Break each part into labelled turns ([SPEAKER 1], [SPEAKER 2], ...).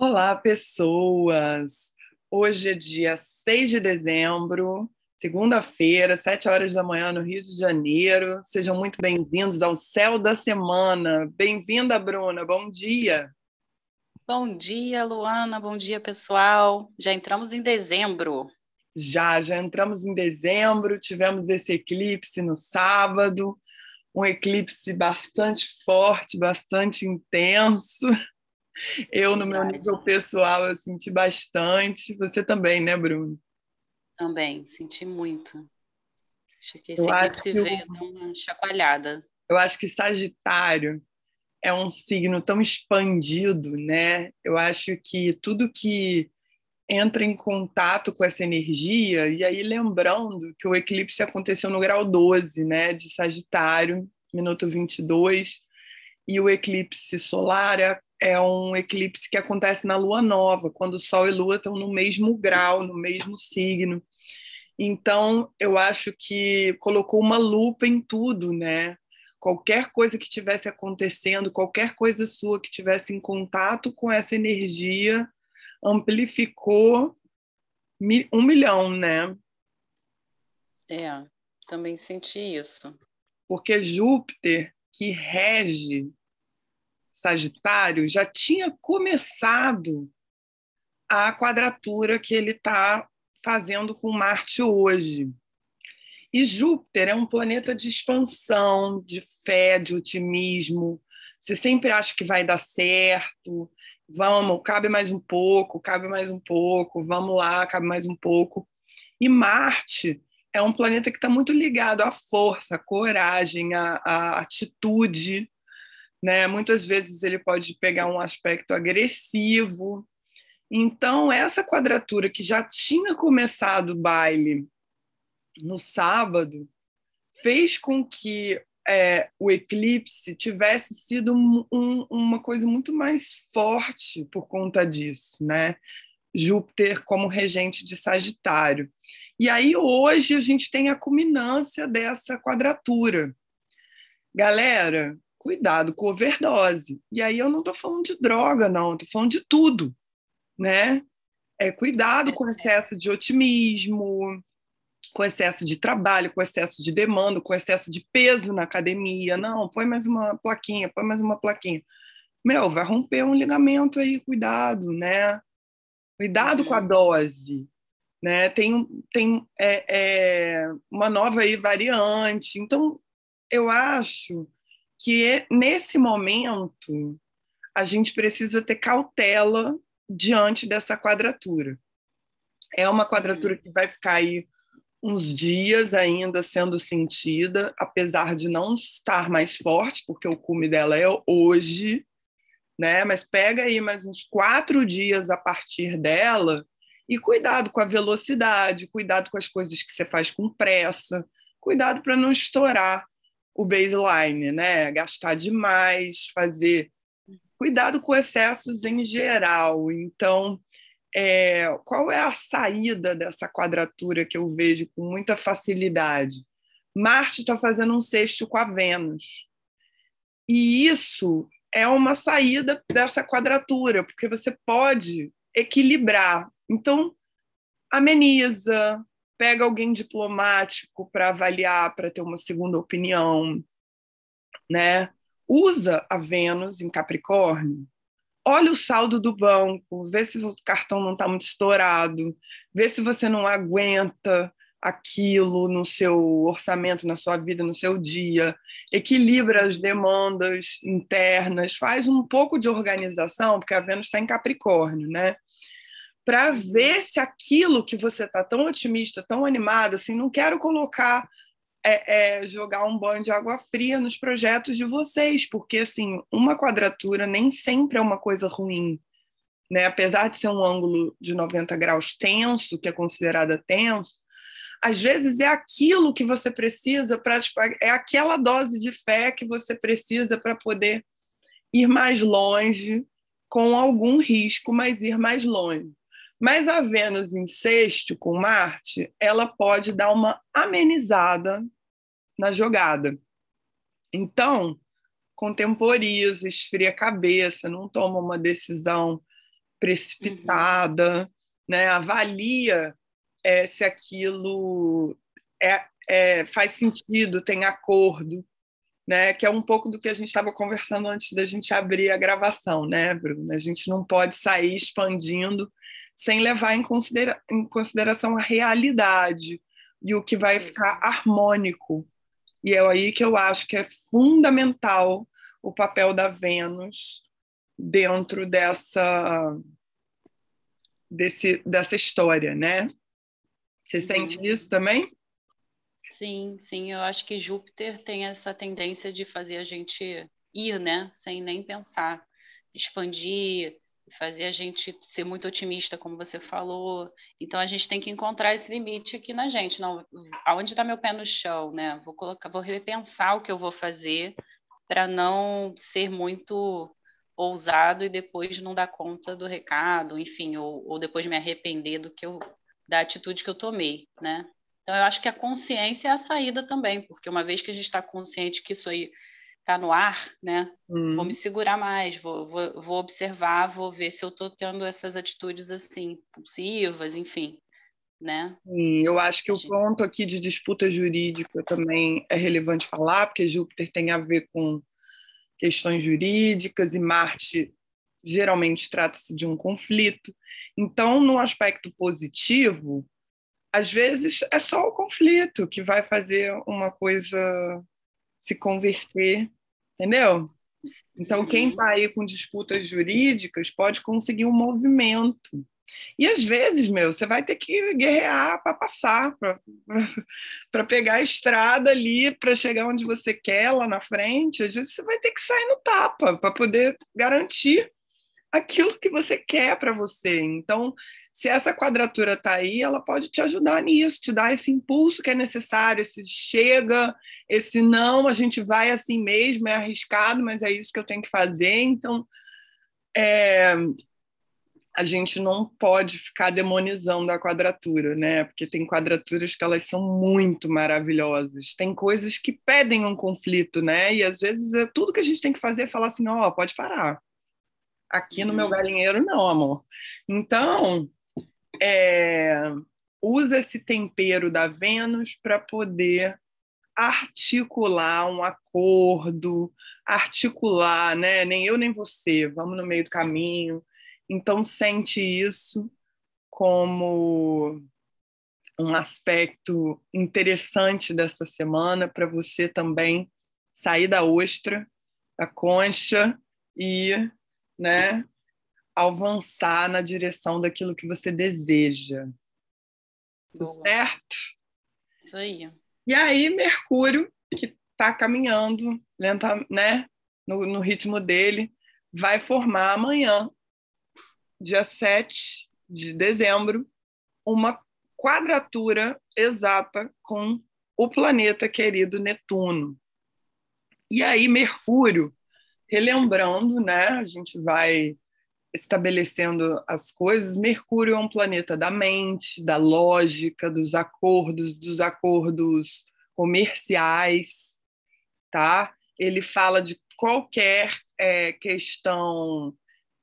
[SPEAKER 1] Olá, pessoas! Hoje é dia 6 de dezembro, segunda-feira, 7 horas da manhã, no Rio de Janeiro. Sejam muito bem-vindos ao Céu da Semana. Bem-vinda, Bruna, bom dia!
[SPEAKER 2] Bom dia, Luana, bom dia, pessoal. Já entramos em dezembro.
[SPEAKER 1] Já, já entramos em dezembro, tivemos esse eclipse no sábado, um eclipse bastante forte, bastante intenso. Eu, no meu nível pessoal, eu senti bastante. Você também, né, Bruno?
[SPEAKER 2] Também, senti muito. Acho que esse eu aqui se vê uma chacoalhada.
[SPEAKER 1] Eu acho que Sagitário é um signo tão expandido, né? Eu acho que tudo que entra em contato com essa energia, e aí lembrando que o eclipse aconteceu no grau 12, né, de Sagitário, minuto 22, e o eclipse solar é é um eclipse que acontece na lua nova, quando Sol e Lua estão no mesmo grau, no mesmo signo. Então, eu acho que colocou uma lupa em tudo, né? Qualquer coisa que estivesse acontecendo, qualquer coisa sua que tivesse em contato com essa energia, amplificou um milhão, né?
[SPEAKER 2] É, também senti isso.
[SPEAKER 1] Porque Júpiter, que rege Sagitário já tinha começado a quadratura que ele está fazendo com Marte hoje. E Júpiter é um planeta de expansão, de fé, de otimismo. Você sempre acha que vai dar certo. Vamos, cabe mais um pouco, cabe mais um pouco, vamos lá, cabe mais um pouco. E Marte é um planeta que está muito ligado à força, à coragem, à, à atitude, né? Muitas vezes ele pode pegar um aspecto agressivo. Então, essa quadratura que já tinha começado o baile no sábado fez com que é, o eclipse tivesse sido um, um, uma coisa muito mais forte por conta disso, né? Júpiter como regente de Sagitário. E aí hoje a gente tem a culminância dessa quadratura. Galera, cuidado com overdose. E aí eu não estou falando de droga, não, estou falando de tudo, né? É, cuidado com excesso de otimismo, com excesso de trabalho, com excesso de demanda, com excesso de peso na academia. Não, põe mais uma plaquinha, põe mais uma plaquinha. Meu, vai romper um ligamento aí, cuidado, né? Cuidado com a uhum. dose. Né? Tem, tem é, é, uma nova aí variante. Então, eu acho que nesse momento a gente precisa ter cautela diante dessa quadratura. É uma quadratura que vai ficar aí uns dias ainda sendo sentida, apesar de não estar mais forte, porque o cume dela é hoje, né? Mas pega aí mais uns quatro dias a partir dela e cuidado com a velocidade, cuidado com as coisas que você faz com pressa, cuidado para não estourar o baseline, né? Gastar demais, fazer cuidado com excessos em geral. Então, é, qual é a saída dessa quadratura que eu vejo com muita facilidade? Marte está fazendo um sexto com a Vênus. E isso é uma saída dessa quadratura, porque você pode equilibrar. Então, ameniza, pega alguém diplomático para avaliar, para ter uma segunda opinião, né? Usa a Vênus em Capricórnio. Olha o saldo do banco, vê se o cartão não está muito estourado, vê se você não aguenta aquilo no seu orçamento, na sua vida, no seu dia, equilibra as demandas internas, faz um pouco de organização, porque a Vênus está em Capricórnio, né? Para ver se aquilo que você está tão otimista, tão animado, assim, não quero colocar é, é, jogar um banho de água fria nos projetos de vocês, porque assim uma quadratura nem sempre é uma coisa ruim, né? Apesar de ser um ângulo de 90 graus tenso, que é considerada tenso, às vezes é aquilo que você precisa para tipo, é aquela dose de fé que você precisa para poder ir mais longe com algum risco, mas ir mais longe. Mas a Vênus em sexto com Marte, ela pode dar uma amenizada na jogada. Então, contemporiza, esfria a cabeça, não toma uma decisão precipitada, uhum. né? avalia é, se aquilo é, é, faz sentido, tem acordo, né? que é um pouco do que a gente estava conversando antes da gente abrir a gravação, né, Bruno? A gente não pode sair expandindo sem levar em, considera em consideração a realidade e o que vai ficar harmônico. E é aí que eu acho que é fundamental o papel da Vênus dentro dessa desse, dessa história, né? Você sente uhum. isso também?
[SPEAKER 2] Sim, sim. Eu acho que Júpiter tem essa tendência de fazer a gente ir, né? Sem nem pensar, expandir, fazer a gente ser muito otimista, como você falou. Então a gente tem que encontrar esse limite aqui na gente. Não, aonde está meu pé no chão, né? Vou colocar, vou repensar o que eu vou fazer para não ser muito ousado e depois não dar conta do recado, enfim, ou, ou depois me arrepender do que eu da atitude que eu tomei, né? Então eu acho que a consciência é a saída também, porque uma vez que a gente está consciente que isso aí está no ar, né? Hum. Vou me segurar mais, vou, vou, vou observar, vou ver se eu estou tendo essas atitudes assim, impulsivas, enfim, né?
[SPEAKER 1] Sim, eu acho que o ponto aqui de disputa jurídica também é relevante falar, porque Júpiter tem a ver com questões jurídicas e Marte geralmente trata-se de um conflito. Então, no aspecto positivo, às vezes é só o conflito que vai fazer uma coisa se converter, entendeu? Então, quem está uhum. aí com disputas jurídicas pode conseguir um movimento. E às vezes, meu, você vai ter que guerrear para passar, para pegar a estrada ali, para chegar onde você quer lá na frente. Às vezes você vai ter que sair no tapa para poder garantir aquilo que você quer para você. Então, se essa quadratura está aí, ela pode te ajudar nisso, te dar esse impulso que é necessário, esse chega, esse não, a gente vai assim mesmo, é arriscado, mas é isso que eu tenho que fazer. Então, é, a gente não pode ficar demonizando a quadratura, né? Porque tem quadraturas que elas são muito maravilhosas. Tem coisas que pedem um conflito, né? E às vezes é tudo que a gente tem que fazer é falar assim, ó, oh, pode parar. Aqui no meu uhum. galinheiro não, amor. Então, é, usa esse tempero da Vênus para poder articular um acordo, articular, né? Nem eu nem você, vamos no meio do caminho então, sente isso como um aspecto interessante dessa semana para você também sair da ostra, da concha e né, avançar na direção daquilo que você deseja. Tudo certo?
[SPEAKER 2] Isso aí.
[SPEAKER 1] E aí, Mercúrio, que está caminhando lenta, né, no, no ritmo dele, vai formar amanhã dia 7 de dezembro, uma quadratura exata com o planeta querido Netuno. E aí, Mercúrio, relembrando, né, a gente vai estabelecendo as coisas. Mercúrio é um planeta da mente, da lógica, dos acordos, dos acordos comerciais, tá? Ele fala de qualquer é, questão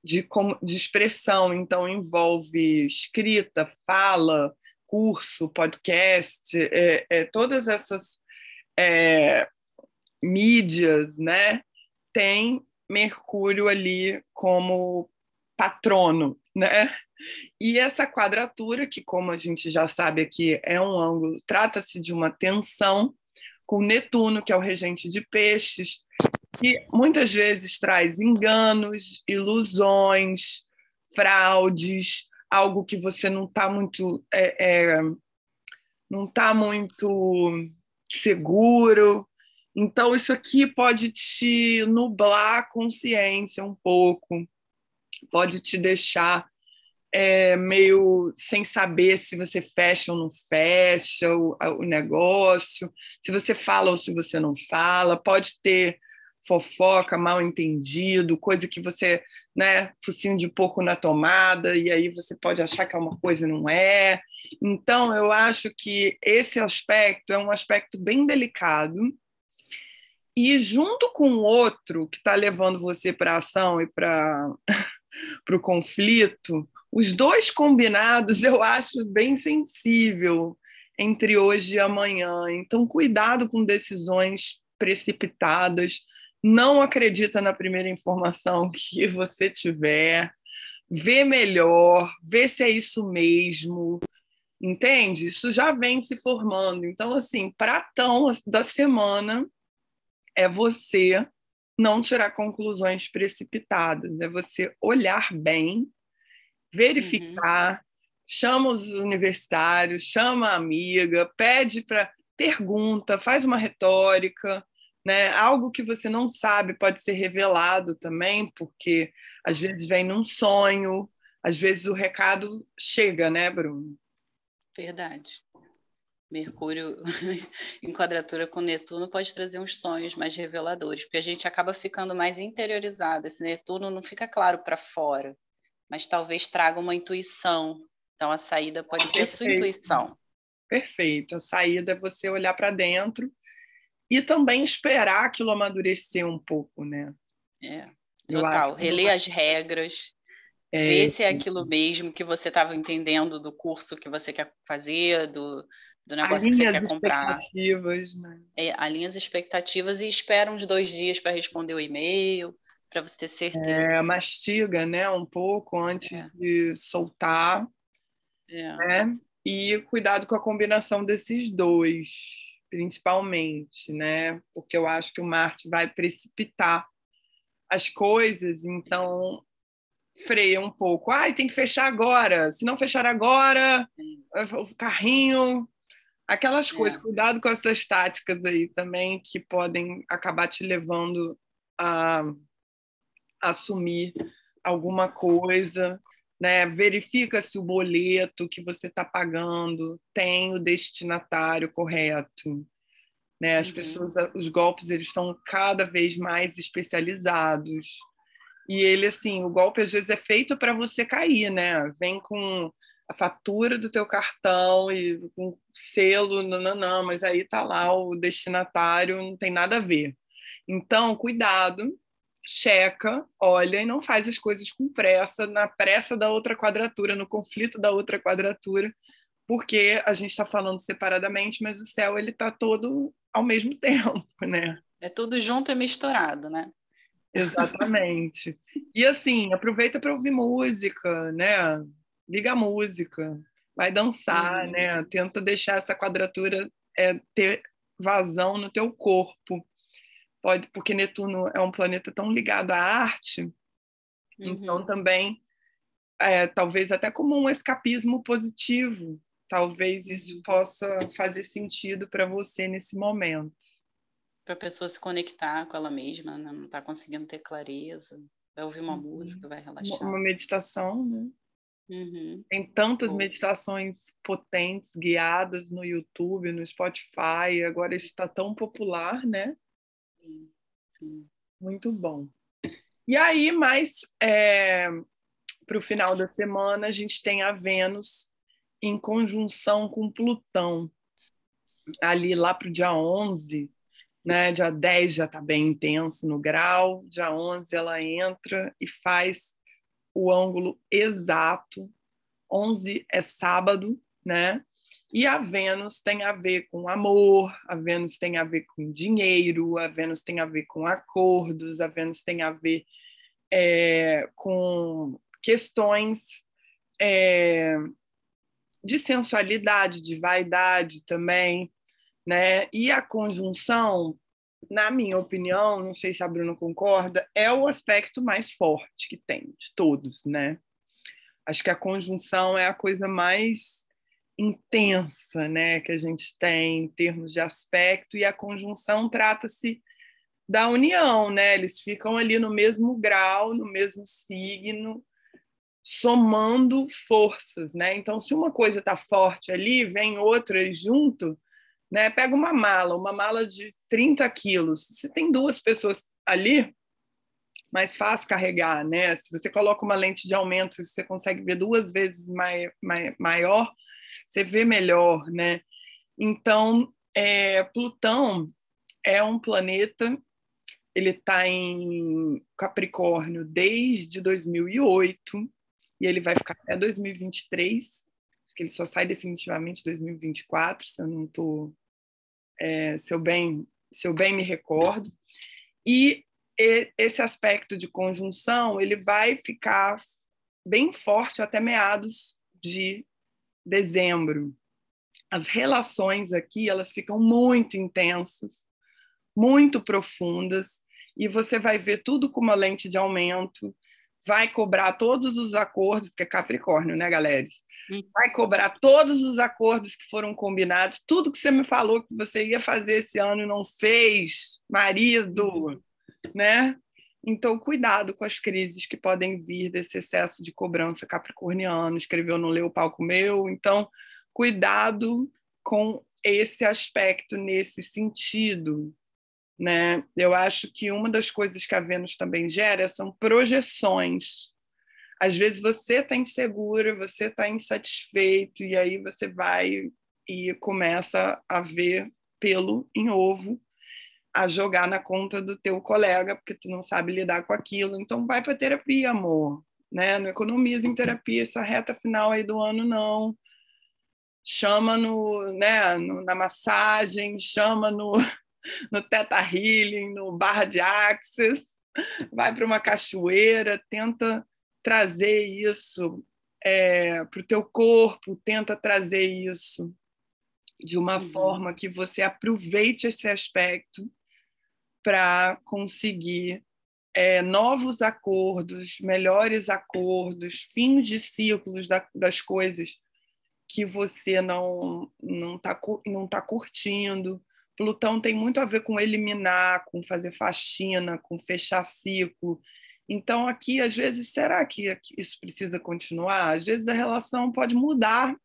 [SPEAKER 1] de, de expressão, então envolve escrita, fala, curso, podcast, é, é, todas essas é, mídias, né, tem Mercúrio ali como patrono, né? E essa quadratura, que como a gente já sabe aqui é um ângulo, trata-se de uma tensão com Netuno, que é o regente de peixes, que muitas vezes traz enganos, ilusões, fraudes, algo que você não está muito é, é, não está muito seguro. Então isso aqui pode te nublar a consciência um pouco, pode te deixar é, meio sem saber se você fecha ou não fecha o, o negócio, se você fala ou se você não fala, pode ter fofoca, mal entendido, coisa que você, né, focinho de porco na tomada, e aí você pode achar que é uma coisa e não é. Então, eu acho que esse aspecto é um aspecto bem delicado. E junto com o outro que está levando você para ação e para para o conflito, os dois combinados eu acho bem sensível entre hoje e amanhã. Então, cuidado com decisões precipitadas. Não acredita na primeira informação que você tiver. Vê melhor, vê se é isso mesmo. Entende? Isso já vem se formando. Então, assim, pratão da semana é você não tirar conclusões precipitadas, é você olhar bem, verificar, uhum. chama os universitários, chama a amiga, pede para pergunta, faz uma retórica, né? Algo que você não sabe pode ser revelado também, porque às vezes vem num sonho, às vezes o recado chega, né, Bruno?
[SPEAKER 2] Verdade. Mercúrio em quadratura com Netuno pode trazer uns sonhos mais reveladores, porque a gente acaba ficando mais interiorizado. Esse Netuno não fica claro para fora, mas talvez traga uma intuição. Então a saída pode Perfeito. ser a sua intuição.
[SPEAKER 1] Perfeito. A saída é você olhar para dentro e também esperar aquilo amadurecer um pouco, né?
[SPEAKER 2] É. Total. Reler as regras, é, ver se é aquilo mesmo que você estava entendendo do curso que você quer fazer, do, do negócio que você quer comprar.
[SPEAKER 1] expectativas, né?
[SPEAKER 2] É, alinha as expectativas e espera uns dois dias para responder o e-mail, para você ter certeza.
[SPEAKER 1] É, mastiga, né, um pouco antes é. de soltar, é. né? E cuidado com a combinação desses dois, principalmente, né? Porque eu acho que o Marte vai precipitar as coisas, então freia um pouco. Ai, tem que fechar agora. Se não fechar agora, o carrinho Aquelas é. coisas, cuidado com essas táticas aí também que podem acabar te levando a assumir alguma coisa, né? Verifica se o boleto que você está pagando tem o destinatário correto. Né? As uhum. pessoas, os golpes, eles estão cada vez mais especializados. E ele, assim, o golpe às vezes é feito para você cair, né? Vem com a fatura do teu cartão e com selo, não, não, não, mas aí tá lá o destinatário, não tem nada a ver. Então, cuidado, checa, olha e não faz as coisas com pressa, na pressa da outra quadratura, no conflito da outra quadratura, porque a gente está falando separadamente, mas o céu ele está todo ao mesmo tempo, né?
[SPEAKER 2] É tudo junto e misturado, né?
[SPEAKER 1] Exatamente. E assim, aproveita para ouvir música, né? Liga a música, vai dançar, uhum. né? Tenta deixar essa quadratura é, ter vazão no teu corpo. Pode, porque Netuno é um planeta tão ligado à arte, então uhum. então também é, talvez até como um escapismo positivo. Talvez isso uhum. possa fazer sentido para você nesse momento.
[SPEAKER 2] Para a pessoa se conectar com ela mesma, né? não está conseguindo ter clareza, vai ouvir uma música, vai relaxar.
[SPEAKER 1] Uma meditação, né?
[SPEAKER 2] Uhum.
[SPEAKER 1] Tem tantas meditações potentes, guiadas no YouTube, no Spotify. Agora está tão popular, né?
[SPEAKER 2] Sim. Sim.
[SPEAKER 1] Muito bom. E aí, mais é, para o final da semana, a gente tem a Vênus em conjunção com Plutão. Ali lá para o dia 11, né? dia 10 já está bem intenso no grau, dia 11 ela entra e faz o ângulo exato. 11 é sábado, né? E a Vênus tem a ver com amor, a Vênus tem a ver com dinheiro, a Vênus tem a ver com acordos, a Vênus tem a ver é, com questões é, de sensualidade, de vaidade também, né? E a conjunção na minha opinião, não sei se a Bruna concorda, é o aspecto mais forte que tem de todos, né? Acho que a conjunção é a coisa mais intensa, né, que a gente tem em termos de aspecto e a conjunção trata-se da união, né? Eles ficam ali no mesmo grau, no mesmo signo, somando forças, né? Então, se uma coisa está forte ali, vem outra junto, né? Pega uma mala, uma mala de 30 quilos. Se tem duas pessoas ali, mais fácil carregar, né? Se você coloca uma lente de aumento, você consegue ver duas vezes mai, mai, maior, você vê melhor, né? Então, é, Plutão é um planeta ele está em Capricórnio desde 2008 e ele vai ficar até 2023. Acho que ele só sai definitivamente em 2024, se eu não tô, é, se eu bem, se eu bem me recordo. E esse aspecto de conjunção ele vai ficar bem forte até meados de dezembro. As relações aqui elas ficam muito intensas, muito profundas e você vai ver tudo com uma lente de aumento, vai cobrar todos os acordos, porque é Capricórnio, né, galera? Hum. Vai cobrar todos os acordos que foram combinados, tudo que você me falou que você ia fazer esse ano e não fez, marido, né? Então, cuidado com as crises que podem vir desse excesso de cobrança capricorniano. Escreveu, não leu o palco meu. Então, cuidado com esse aspecto nesse sentido, né? Eu acho que uma das coisas que a Vênus também gera são projeções. Às vezes você está insegura, você está insatisfeito, e aí você vai e começa a ver pelo em ovo a jogar na conta do teu colega, porque tu não sabe lidar com aquilo. Então vai para terapia, amor. Né? Não economiza em terapia essa reta final aí do ano, não. Chama no, né, no, na massagem, chama no, no Teta Healing, no Barra de Access, vai para uma cachoeira, tenta trazer isso é, para o teu corpo, tenta trazer isso de uma uhum. forma que você aproveite esse aspecto para conseguir é, novos acordos, melhores acordos, fins de ciclos da, das coisas que você não não está não tá curtindo, Plutão tem muito a ver com eliminar, com fazer faxina, com fechar ciclo. Então, aqui, às vezes, será que isso precisa continuar? Às vezes, a relação pode mudar.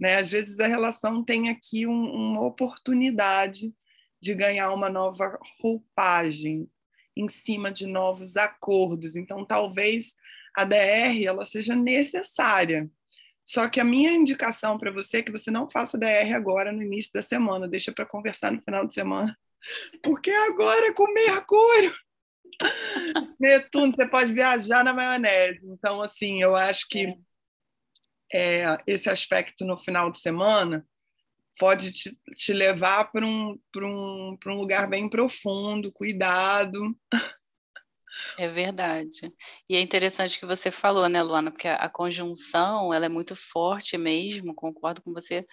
[SPEAKER 1] Né? Às vezes, a relação tem aqui um, uma oportunidade de ganhar uma nova roupagem em cima de novos acordos. Então, talvez a DR ela seja necessária só que a minha indicação para você é que você não faça DR agora no início da semana, deixa para conversar no final de semana, porque agora é com Mercúrio. Netuno, você pode viajar na maionese. Então, assim, eu acho que é. É, esse aspecto no final de semana pode te, te levar para um, um, um lugar bem profundo, cuidado.
[SPEAKER 2] É verdade. E é interessante que você falou, né, Luana, porque a, a conjunção, ela é muito forte mesmo, concordo com você.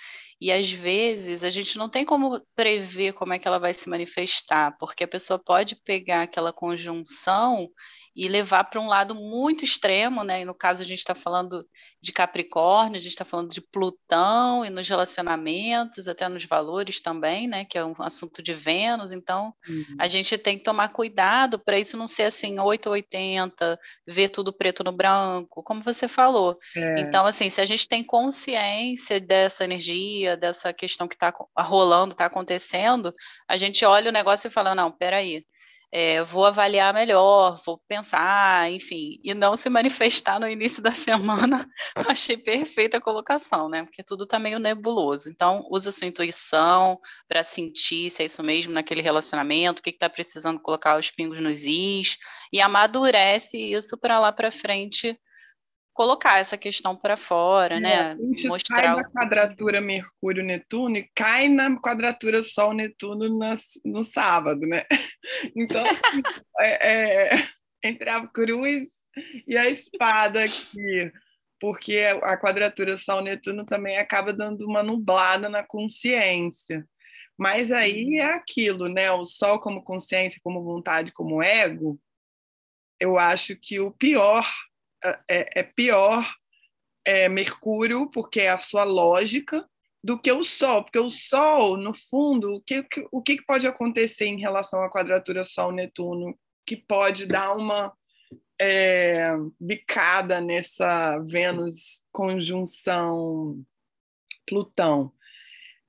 [SPEAKER 2] E às vezes a gente não tem como prever como é que ela vai se manifestar, porque a pessoa pode pegar aquela conjunção e levar para um lado muito extremo, né? E no caso a gente está falando de Capricórnio, a gente está falando de Plutão e nos relacionamentos, até nos valores também, né? Que é um assunto de Vênus. Então uhum. a gente tem que tomar cuidado para isso não ser assim 880, ver tudo preto no branco, como você falou. É. Então assim, se a gente tem consciência dessa energia, dessa questão que está rolando, está acontecendo, a gente olha o negócio e fala não, peraí é, vou avaliar melhor, vou pensar, enfim, e não se manifestar no início da semana. Achei perfeita a colocação, né? Porque tudo está meio nebuloso. Então, usa sua intuição para sentir se é isso mesmo naquele relacionamento, o que está precisando colocar os pingos nos is, e amadurece isso para lá para frente colocar essa questão para fora, é, né?
[SPEAKER 1] Mostrar sai da quadratura Mercúrio-Netuno e cai na quadratura Sol-Netuno no sábado, né? Então, assim, é, é, entre a cruz e a espada aqui, porque a quadratura Sol-Netuno também acaba dando uma nublada na consciência. Mas aí é aquilo, né? O Sol como consciência, como vontade, como ego, eu acho que o pior é, é pior é, Mercúrio, porque é a sua lógica, do que o Sol, porque o Sol, no fundo, o que, o que pode acontecer em relação à quadratura Sol-Netuno que pode dar uma é, bicada nessa Vênus conjunção Plutão?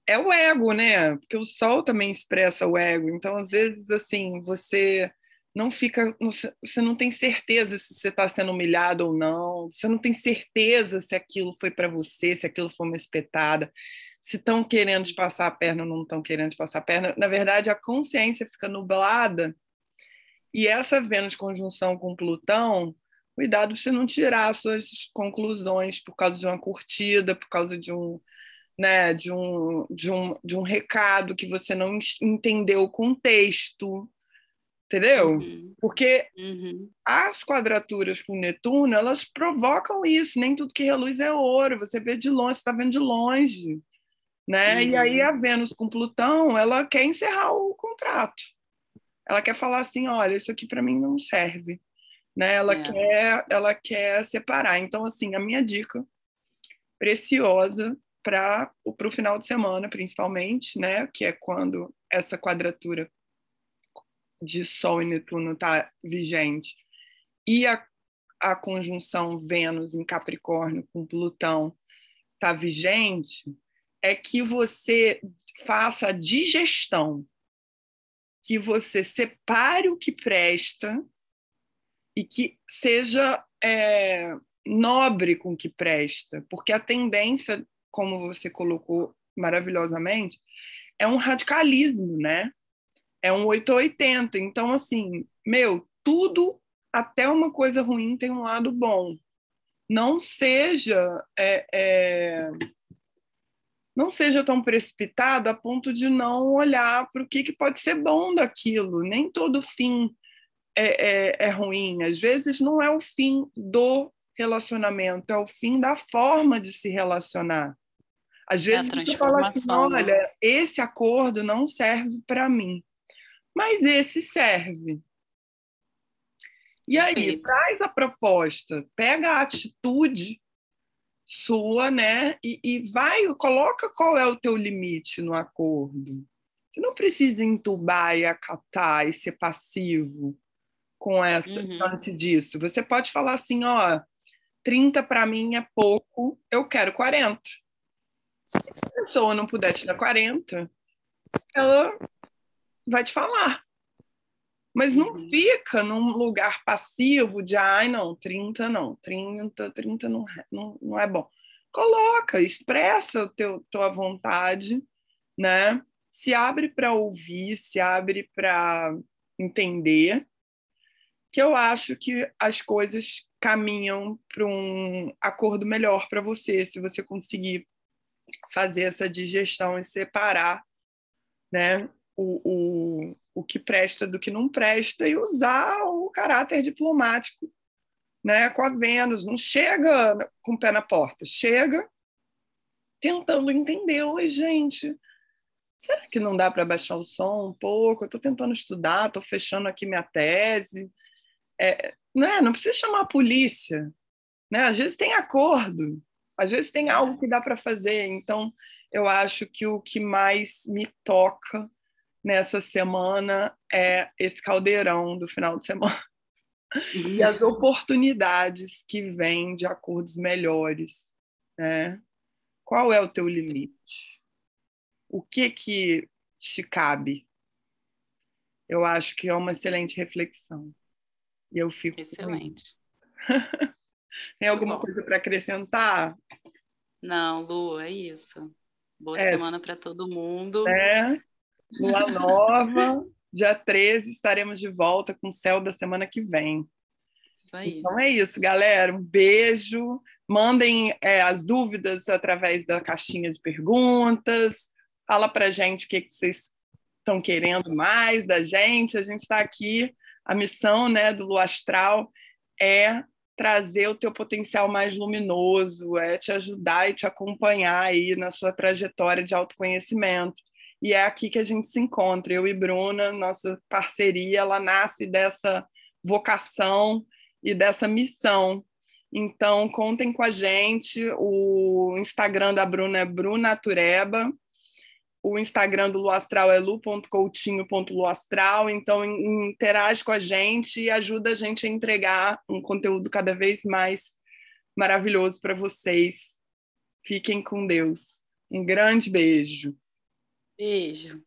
[SPEAKER 1] É o ego, né? Porque o Sol também expressa o ego. Então, às vezes, assim, você não fica, você não tem certeza se você está sendo humilhado ou não, você não tem certeza se aquilo foi para você, se aquilo foi uma espetada, se estão querendo te passar a perna ou não estão querendo te passar a perna. Na verdade, a consciência fica nublada E essa Vênus conjunção com Plutão, cuidado para você não tirar suas conclusões por causa de uma curtida, por causa de um, né, de um, de um, de um recado que você não entendeu o contexto, entendeu? Uhum. Porque uhum. as quadraturas com Netuno, elas provocam isso, nem tudo que reluz é ouro, você vê de longe, você está vendo de longe, né? Uhum. E aí a Vênus com Plutão, ela quer encerrar o contrato. Ela quer falar assim, olha, isso aqui para mim não serve, né? Ela é. quer, ela quer separar. Então assim, a minha dica preciosa para o final de semana, principalmente, né? Que é quando essa quadratura de Sol e Netuno está vigente, e a, a conjunção Vênus em Capricórnio com Plutão está vigente, é que você faça a digestão, que você separe o que presta e que seja é, nobre com o que presta, porque a tendência, como você colocou maravilhosamente, é um radicalismo, né? É um 880. Então, assim, meu, tudo, até uma coisa ruim, tem um lado bom. Não seja. É, é, não seja tão precipitado a ponto de não olhar para o que, que pode ser bom daquilo. Nem todo fim é, é, é ruim. Às vezes não é o fim do relacionamento, é o fim da forma de se relacionar. Às vezes é você fala assim: né? olha, esse acordo não serve para mim mas esse serve. E aí, traz a proposta, pega a atitude sua, né? E, e, vai, coloca qual é o teu limite no acordo. Você não precisa entubar e acatar e ser passivo com essa uhum. antes disso. Você pode falar assim, ó, 30 para mim é pouco, eu quero 40. Se a pessoa não puder te dar 40, ela vai te falar. Mas não uhum. fica num lugar passivo de, ai, não, 30 não, 30, 30 não, não, não é bom. Coloca, expressa teu, tua vontade, né? Se abre para ouvir, se abre para entender, que eu acho que as coisas caminham para um acordo melhor para você, se você conseguir fazer essa digestão e separar né, o, o, o que presta do que não presta e usar o caráter diplomático né, com a Vênus. Não chega com o pé na porta, chega tentando entender. Oi, gente, será que não dá para baixar o som um pouco? Eu estou tentando estudar, estou fechando aqui minha tese. É, né, não precisa chamar a polícia. Né? Às vezes tem acordo, às vezes tem algo que dá para fazer. Então, eu acho que o que mais me toca nessa semana é esse caldeirão do final de semana. E as oportunidades que vêm de acordos melhores, né? Qual é o teu limite? O que que te cabe? Eu acho que é uma excelente reflexão. E eu fico
[SPEAKER 2] excelente.
[SPEAKER 1] Tem alguma coisa para acrescentar?
[SPEAKER 2] Não, Lu, é isso. Boa é. semana para todo mundo.
[SPEAKER 1] É. Lua nova, dia 13, estaremos de volta com o céu da semana que vem.
[SPEAKER 2] Isso aí.
[SPEAKER 1] Então é isso, galera. Um beijo. Mandem é, as dúvidas através da caixinha de perguntas. Fala pra gente o que, que vocês estão querendo mais da gente. A gente está aqui. A missão né, do Lua Astral é trazer o teu potencial mais luminoso, é te ajudar e te acompanhar aí na sua trajetória de autoconhecimento. E é aqui que a gente se encontra. Eu e Bruna, nossa parceria, ela nasce dessa vocação e dessa missão. Então, contem com a gente. O Instagram da Bruna é Brunatureba. O Instagram do Luastral é lu.coutinho.luastral. Então, interage com a gente e ajuda a gente a entregar um conteúdo cada vez mais maravilhoso para vocês. Fiquem com Deus. Um grande beijo.
[SPEAKER 2] Beijo.